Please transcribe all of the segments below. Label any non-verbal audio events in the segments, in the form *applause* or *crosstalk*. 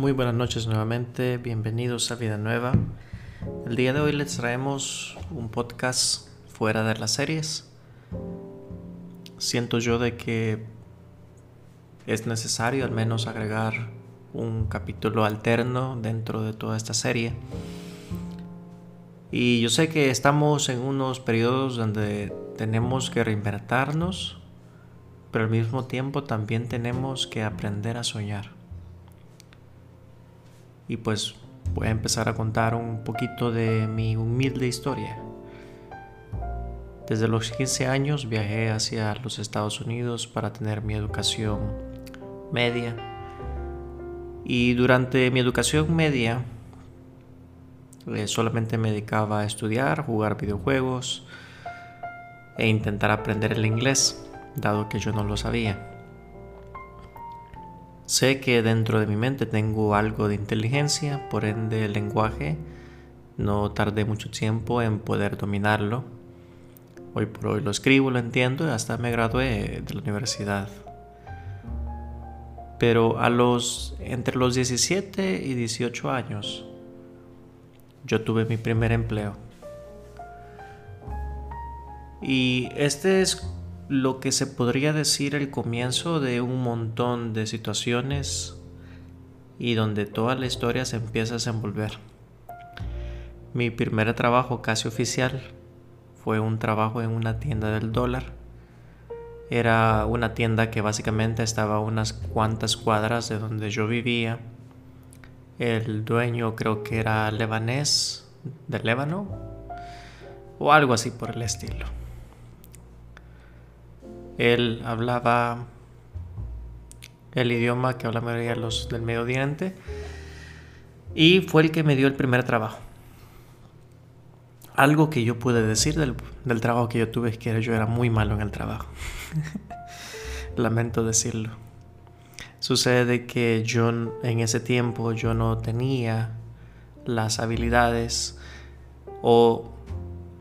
Muy buenas noches nuevamente, bienvenidos a Vida Nueva. El día de hoy les traemos un podcast fuera de las series. Siento yo de que es necesario al menos agregar un capítulo alterno dentro de toda esta serie. Y yo sé que estamos en unos periodos donde tenemos que reinventarnos, pero al mismo tiempo también tenemos que aprender a soñar. Y pues voy a empezar a contar un poquito de mi humilde historia. Desde los 15 años viajé hacia los Estados Unidos para tener mi educación media. Y durante mi educación media eh, solamente me dedicaba a estudiar, jugar videojuegos e intentar aprender el inglés, dado que yo no lo sabía. Sé que dentro de mi mente tengo algo de inteligencia, por ende el lenguaje no tardé mucho tiempo en poder dominarlo. Hoy por hoy lo escribo, lo entiendo y hasta me gradué de la universidad. Pero entre los 17 y 18 años yo tuve mi primer empleo. Y este es lo que se podría decir el comienzo de un montón de situaciones y donde toda la historia se empieza a desenvolver. Mi primer trabajo casi oficial fue un trabajo en una tienda del dólar. Era una tienda que básicamente estaba a unas cuantas cuadras de donde yo vivía. El dueño creo que era lebanés, de Lébano, o algo así por el estilo. Él hablaba el idioma que habla los del Medio Oriente y fue el que me dio el primer trabajo. Algo que yo pude decir del, del trabajo que yo tuve es que yo era muy malo en el trabajo. *laughs* Lamento decirlo. Sucede que yo en ese tiempo yo no tenía las habilidades o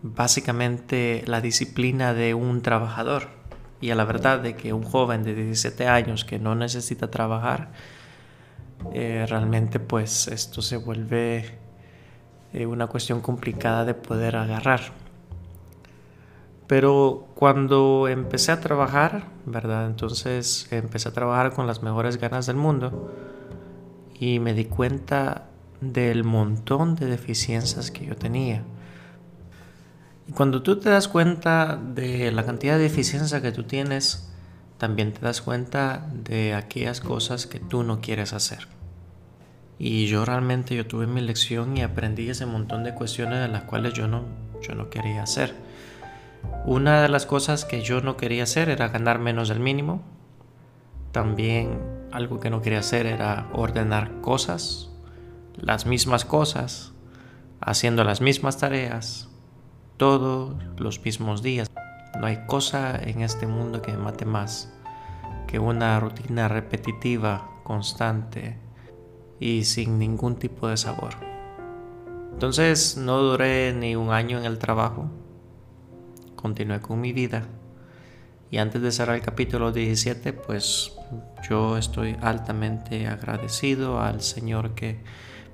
básicamente la disciplina de un trabajador y a la verdad de que un joven de 17 años que no necesita trabajar, eh, realmente pues esto se vuelve eh, una cuestión complicada de poder agarrar. Pero cuando empecé a trabajar, ¿verdad? Entonces empecé a trabajar con las mejores ganas del mundo y me di cuenta del montón de deficiencias que yo tenía. Y cuando tú te das cuenta de la cantidad de eficiencia que tú tienes, también te das cuenta de aquellas cosas que tú no quieres hacer. Y yo realmente yo tuve mi lección y aprendí ese montón de cuestiones de las cuales yo no, yo no quería hacer. Una de las cosas que yo no quería hacer era ganar menos del mínimo. También algo que no quería hacer era ordenar cosas, las mismas cosas, haciendo las mismas tareas, todos los mismos días. No hay cosa en este mundo que me mate más que una rutina repetitiva, constante y sin ningún tipo de sabor. Entonces no duré ni un año en el trabajo, continué con mi vida y antes de cerrar el capítulo 17 pues yo estoy altamente agradecido al Señor que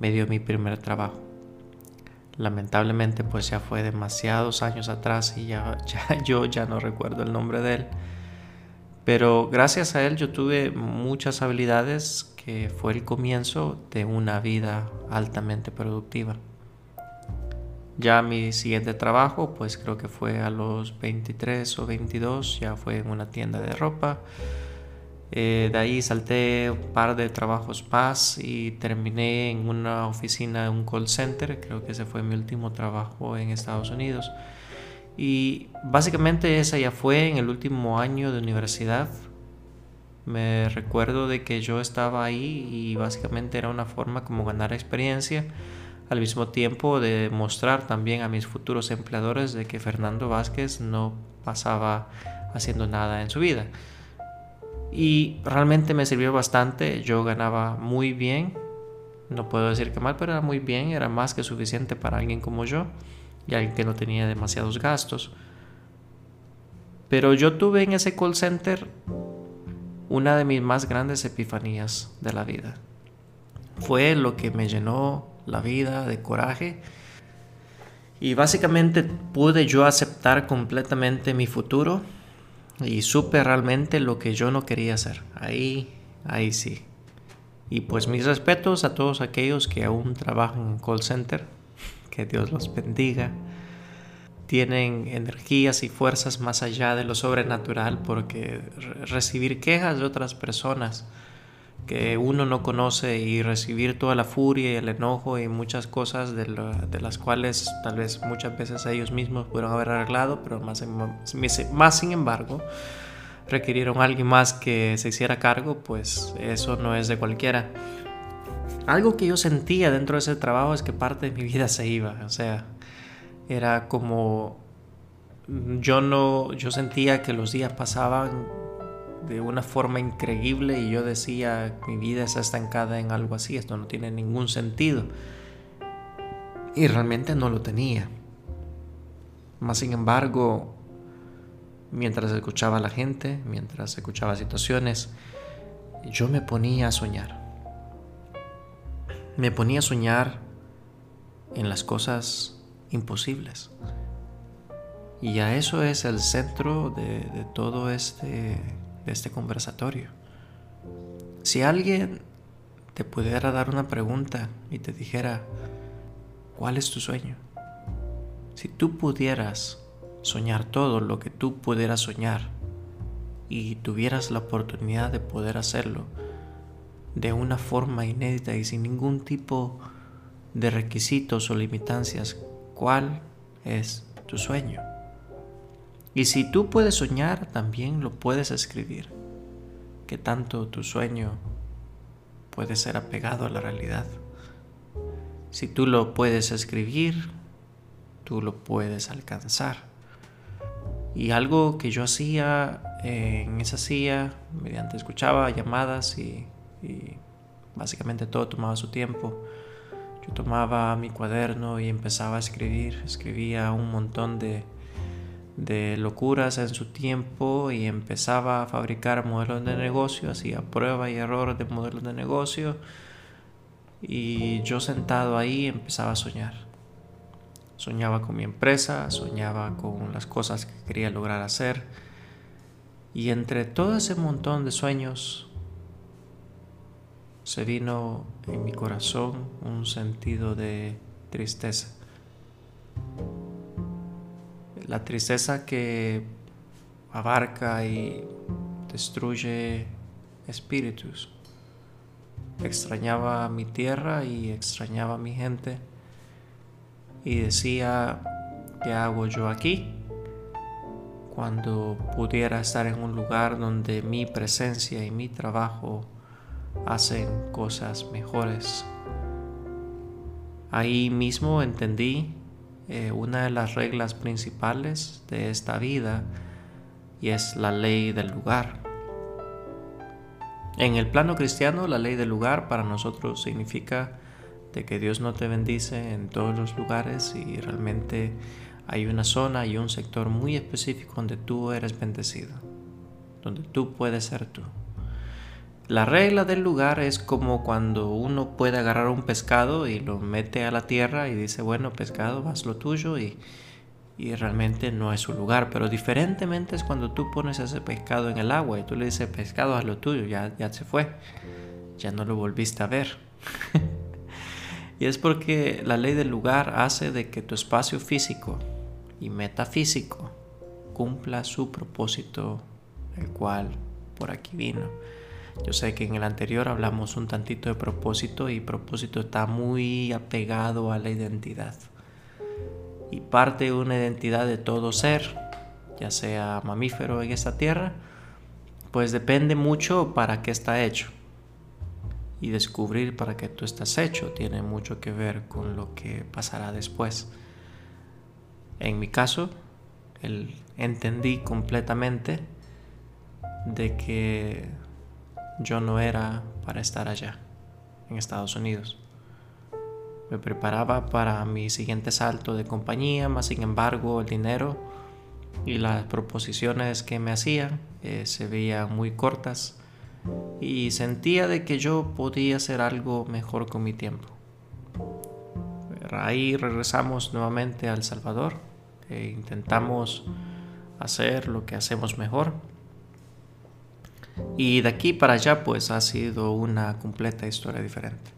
me dio mi primer trabajo. Lamentablemente pues ya fue demasiados años atrás y *laughs* ya, yo ya no recuerdo el nombre de él. Pero gracias a él yo tuve muchas habilidades que fue el comienzo de una vida altamente productiva. Ya mi siguiente trabajo, pues creo que fue a los 23 o 22, ya fue en una tienda de ropa. Eh, de ahí salté un par de trabajos más y terminé en una oficina de un call center. Creo que ese fue mi último trabajo en Estados Unidos. Y básicamente esa ya fue en el último año de universidad. Me recuerdo de que yo estaba ahí y básicamente era una forma como ganar experiencia al mismo tiempo de mostrar también a mis futuros empleadores de que Fernando Vázquez no pasaba haciendo nada en su vida. Y realmente me sirvió bastante, yo ganaba muy bien, no puedo decir que mal, pero era muy bien, era más que suficiente para alguien como yo y alguien que no tenía demasiados gastos. Pero yo tuve en ese call center una de mis más grandes epifanías de la vida. fue lo que me llenó la vida de coraje y básicamente pude yo aceptar completamente mi futuro y supe realmente lo que yo no quería hacer. Ahí, ahí sí. Y pues mis respetos a todos aquellos que aún trabajan en call center. Que Dios los bendiga. Tienen energías y fuerzas más allá de lo sobrenatural porque recibir quejas de otras personas que uno no conoce y recibir toda la furia y el enojo y muchas cosas de, las cuales tal vez muchas veces ellos mismos pudieron haber arreglado, pero más, sin embargo requirieron a alguien más que se hiciera cargo, pues eso no es de cualquiera. Algo que yo sentía dentro de ese trabajo es que parte de mi vida se iba, o sea, era como yo no yo sentía que los días pasaban de una forma increíble y yo decía, mi vida está estancada en algo así, esto no tiene ningún sentido. Y realmente no lo tenía. Más sin embargo, mientras escuchaba a la gente, mientras escuchaba situaciones, yo me ponía a soñar. Me ponía a soñar en las cosas imposibles. Y a eso es el centro de, de todo este de este conversatorio. Si alguien te pudiera dar una pregunta y te dijera, ¿cuál es tu sueño? Si tú pudieras soñar todo lo que tú pudieras soñar y tuvieras la oportunidad de poder hacerlo de una forma inédita y sin ningún tipo de requisitos o limitancias, ¿cuál es tu sueño? Y si tú puedes soñar, también lo puedes escribir. Que tanto tu sueño puede ser apegado a la realidad. Si tú lo puedes escribir, tú lo puedes alcanzar. Y algo que yo hacía en esa silla, mediante escuchaba llamadas y, y básicamente todo tomaba su tiempo. Yo tomaba mi cuaderno y empezaba a escribir, escribía un montón de, de locuras en su tiempo y empezaba a fabricar modelos de negocio, hacía prueba y error de modelos de negocio y yo sentado ahí empezaba a soñar. Soñaba con mi empresa, soñaba con las cosas que quería lograr hacer y entre todo ese montón de sueños se vino en mi corazón un sentido de tristeza la tristeza que abarca y destruye espíritus. Extrañaba mi tierra y extrañaba mi gente y decía, ¿qué hago yo aquí? Cuando pudiera estar en un lugar donde mi presencia y mi trabajo hacen cosas mejores. Ahí mismo entendí eh, una de las reglas principales de esta vida y es la ley del lugar. En el plano cristiano, la ley del lugar para nosotros significa de que Dios no te bendice en todos los lugares y realmente hay una zona y un sector muy específico donde tú eres bendecido, donde tú puedes ser tú. La regla del lugar es como cuando uno puede agarrar un pescado y lo mete a la tierra y dice, bueno, pescado, haz lo tuyo y, realmente no es su lugar. Pero diferentemente es cuando tú pones ese pescado en el agua y tú le dices, pescado, haz lo tuyo, ya, ya se fue, ya no lo volviste a ver. *laughs* y es porque la ley del lugar hace de que tu espacio físico y metafísico cumpla su propósito, el cual por aquí vino. Yo sé que en el anterior hablamos un tantito de propósito y propósito está muy apegado a la identidad. Y parte de una identidad de todo ser, ya sea mamífero en esta tierra, pues depende mucho para qué está hecho. Y descubrir para qué tú estás hecho tiene mucho que ver con lo que pasará después. En mi caso, el, entendí completamente de que yo no era para estar allá, en Estados Unidos. Me preparaba para mi siguiente salto de compañía, más sin embargo el dinero y las proposiciones que me hacían eh, se veían muy cortas y sentía de que yo podía hacer algo mejor con mi tiempo. Ahí regresamos nuevamente a El Salvador e intentamos hacer lo que hacemos mejor. Y de aquí para allá pues ha sido una completa historia diferente.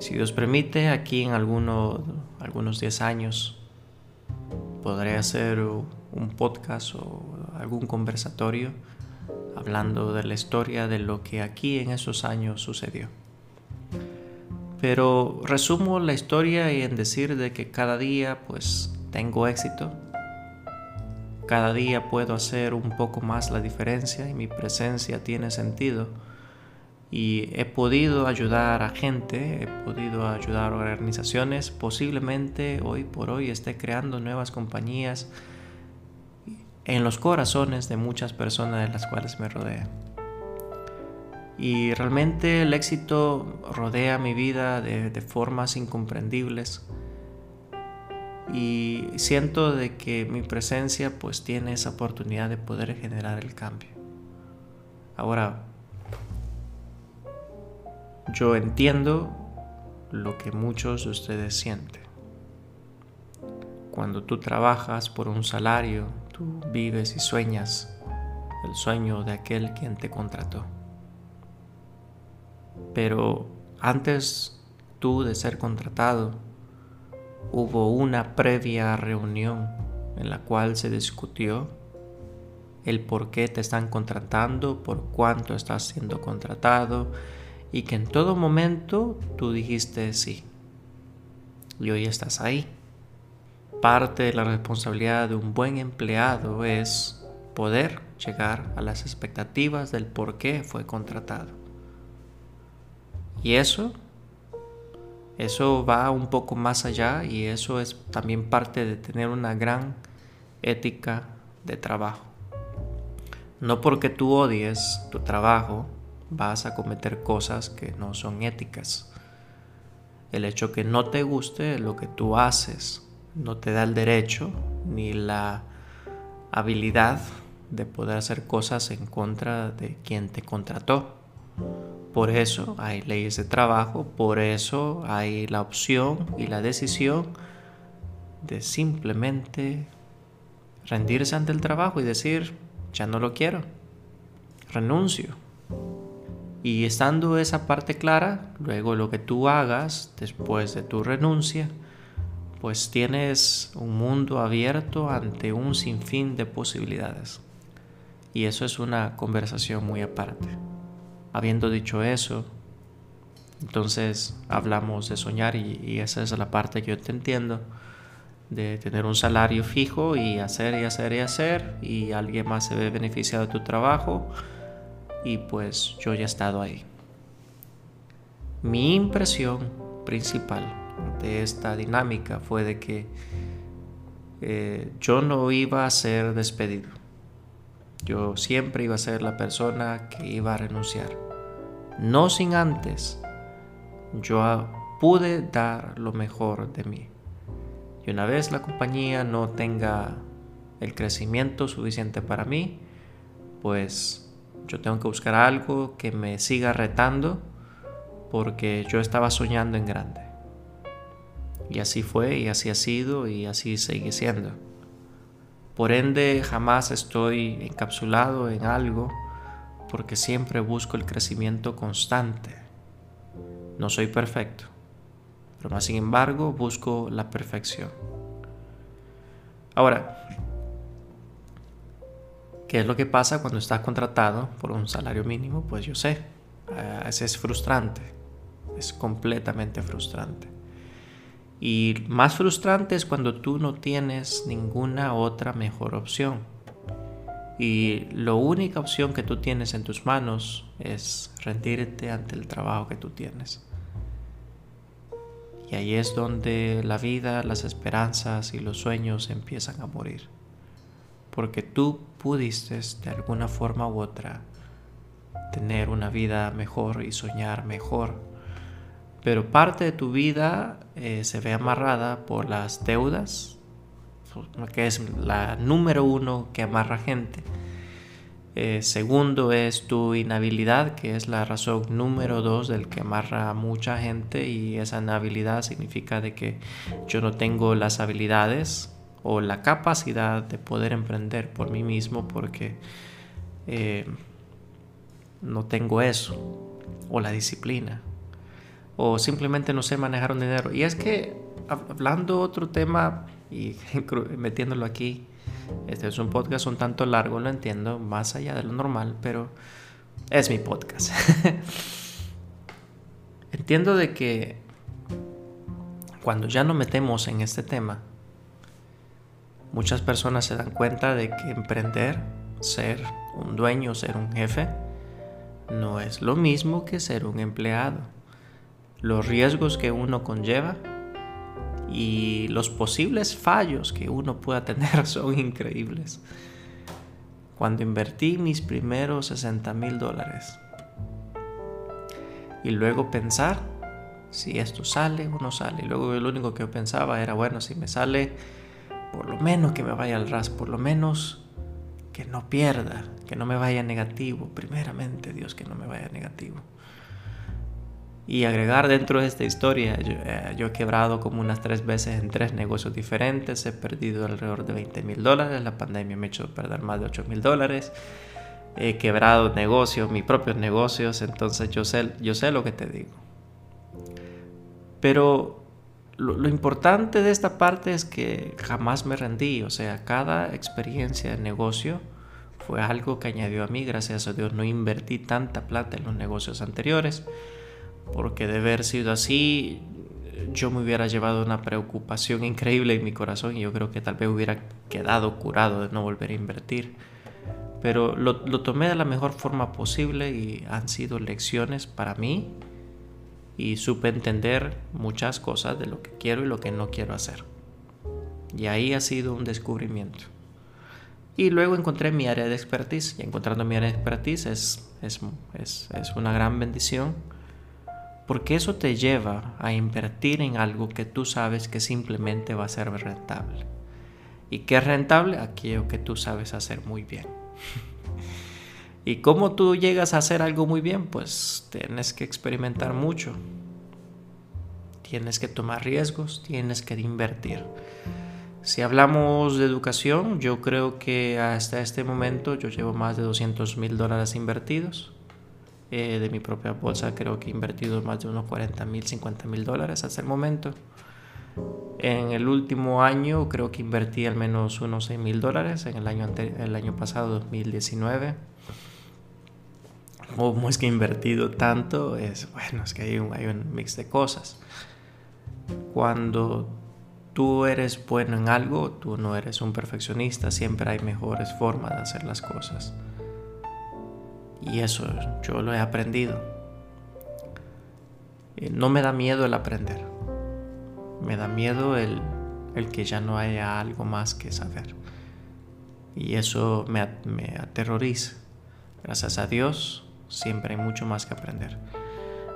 Si Dios permite, aquí en algunos 10 años podré hacer un podcast o algún conversatorio hablando de la historia de lo que aquí en esos años sucedió. Pero resumo la historia y en decir de que cada día pues tengo éxito. Cada día puedo hacer un poco más la diferencia y mi presencia tiene sentido. Y he podido ayudar a gente, he podido ayudar a organizaciones. Posiblemente hoy por hoy esté creando nuevas compañías en los corazones de muchas personas de las cuales me rodean. Y realmente el éxito rodea mi vida de, formas incomprendibles. Y siento de que mi presencia pues tiene esa oportunidad de poder generar el cambio. Ahora, yo entiendo lo que muchos de ustedes sienten. Cuando tú trabajas por un salario, tú vives y sueñas el sueño de aquel quien te contrató. Pero antes tú de ser contratado, hubo una previa reunión en la cual se discutió el por qué te están contratando, por cuánto estás siendo contratado y que en todo momento tú dijiste sí. Y hoy estás ahí parte de la responsabilidad de un buen empleado es poder llegar a las expectativas del por qué fue contratado. Y eso, eso va un poco más allá y eso es también parte de tener una gran ética de trabajo. No porque tú odies tu trabajo vas a cometer cosas que no son éticas. El hecho que no te guste lo que tú haces no te da el derecho ni la habilidad de poder hacer cosas en contra de quien te contrató. Por eso hay leyes de trabajo, por eso hay la opción y la decisión de simplemente rendirse ante el trabajo y decir, ya no lo quiero, renuncio. Y estando esa parte clara, luego lo que tú hagas después de tu renuncia, pues tienes un mundo abierto ante un sinfín de posibilidades. Y eso es una conversación muy aparte. Habiendo dicho eso, entonces hablamos de soñar y, esa es la parte que yo te entiendo, de tener un salario fijo y hacer y hacer y hacer y alguien más se ve beneficiado de tu trabajo y pues yo ya he estado ahí. Mi impresión principal de esta dinámica fue de que eh, yo no iba a ser despedido. Yo siempre iba a ser la persona que iba a renunciar. No sin antes yo pude dar lo mejor de mí. Y una vez la compañía no tenga el crecimiento suficiente para mí, pues yo tengo que buscar algo que me siga retando porque yo estaba soñando en grande. Y así fue y así ha sido y así sigue siendo. Por ende, jamás estoy encapsulado en algo porque siempre busco el crecimiento constante. No soy perfecto, pero más sin embargo busco la perfección. Ahora, ¿qué es lo que pasa cuando estás contratado por un salario mínimo? Pues yo sé, es frustrante, es completamente frustrante. Y más frustrante es cuando tú no tienes ninguna otra mejor opción. Y la única opción que tú tienes en tus manos es rendirte ante el trabajo que tú tienes. Y ahí es donde la vida, las esperanzas y los sueños empiezan a morir. Porque tú pudiste de alguna forma u otra tener una vida mejor y soñar mejor pero parte de tu vida eh, se ve amarrada por las deudas, que es la número uno que amarra gente. Eh, segundo es tu inhabilidad, que es la razón número dos del que amarra a mucha gente y esa inhabilidad significa de que yo no tengo las habilidades o la capacidad de poder emprender por mí mismo porque eh, no tengo eso o la disciplina o simplemente no sé manejar un dinero. Y es que hablando otro tema y *laughs* metiéndolo aquí, este es un podcast un tanto largo, lo entiendo, más allá de lo normal, pero es mi podcast. *laughs* entiendo de que cuando ya nos metemos en este tema, muchas personas se dan cuenta de que emprender, ser un dueño, ser un jefe, no es lo mismo que ser un empleado. Los riesgos que uno conlleva y los posibles fallos que uno pueda tener *laughs* son increíbles. Cuando invertí mis primeros 60 mil dólares y luego pensar si esto sale o no sale. Y luego lo único que yo pensaba era, bueno, si me sale, por lo menos que me vaya al ras, por lo menos que no pierda, que no me vaya negativo. Primeramente, Dios, que no me vaya negativo. Y agregar dentro de esta historia, eh, yo, he quebrado como unas tres veces en tres negocios diferentes, he perdido alrededor de 20 mil dólares, la pandemia me ha hecho perder más de 8 mil dólares, he quebrado negocios, mis propios negocios, entonces yo sé, yo sé lo que te digo. Pero lo, lo importante de esta parte es que jamás me rendí, o sea, cada experiencia de negocio fue algo que añadió a mí, gracias a Dios no invertí tanta plata en los negocios anteriores porque de haber sido así, yo me hubiera llevado una preocupación increíble en mi corazón y yo creo que tal vez hubiera quedado curado de no volver a invertir. Pero lo, tomé de la mejor forma posible y han sido lecciones para mí y supe entender muchas cosas de lo que quiero y lo que no quiero hacer. Y ahí ha sido un descubrimiento. Y luego encontré mi área de expertise y encontrando mi área de expertise es, es, es, es una gran bendición porque eso te lleva a invertir en algo que tú sabes que simplemente va a ser rentable. ¿Y qué es rentable? Aquello que tú sabes hacer muy bien. *laughs* ¿Y cómo tú llegas a hacer algo muy bien? Pues tienes que experimentar mucho. Tienes que tomar riesgos, tienes que invertir. Si hablamos de educación, yo creo que hasta este momento yo llevo más de 200 mil dólares invertidos. Eh, de mi propia bolsa. Creo que he invertido más de unos 40 mil, 50 mil dólares hasta el momento. En el último año creo que invertí al menos unos 6 mil dólares. En el año, el año pasado, 2019. ¿Cómo es que he invertido tanto? Es, bueno, es que hay un, hay un mix de cosas. Cuando tú eres bueno en algo, tú no eres un perfeccionista, siempre hay mejores formas de hacer las cosas. Y eso yo lo he aprendido. Eh, no me da miedo el aprender. Me da miedo el, que ya no haya algo más que saber. Y eso me, me aterroriza. Gracias a Dios, siempre hay mucho más que aprender.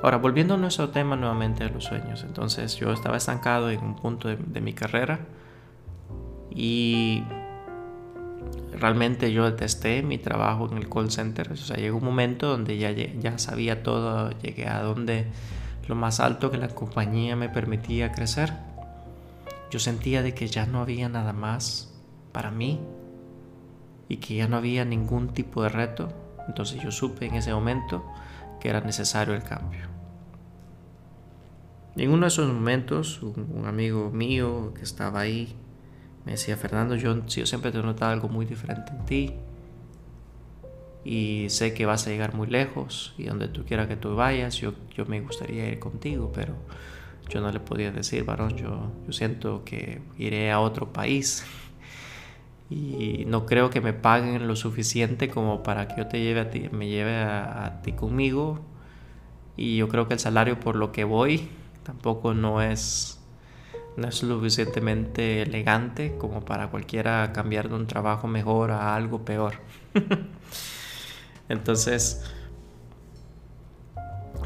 Ahora, volviendo a nuestro tema nuevamente de los sueños. Entonces, yo estaba estancado en un punto de, de mi carrera y realmente yo detesté mi trabajo en el call center. O sea, llegó un momento donde ya, ya sabía todo, llegué a donde lo más alto que la compañía me permitía crecer. Yo sentía de que ya no había nada más para mí y que ya no había ningún tipo de reto. Entonces yo supe en ese momento que era necesario el cambio. en uno de esos momentos, un amigo mío que estaba ahí me decía, Fernando, yo, yo siempre te he notado algo muy diferente en ti. Y sé que vas a llegar muy lejos y donde tú quieras que tú vayas, yo, me gustaría ir contigo, pero yo no le podía decir, varón, yo, siento que iré a otro país *laughs* y no creo que me paguen lo suficiente como para que yo te lleve a ti, me lleve a ti conmigo. Y yo creo que el salario por lo que voy tampoco no es no es lo suficientemente elegante como para cualquiera cambiar de un trabajo mejor a algo peor. *laughs* Entonces,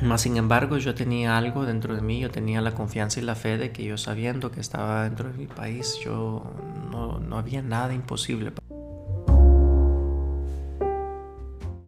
más sin embargo, yo tenía algo dentro de mí, yo tenía la confianza y la fe de que yo sabiendo que estaba dentro de mi país, yo no, no había nada imposible.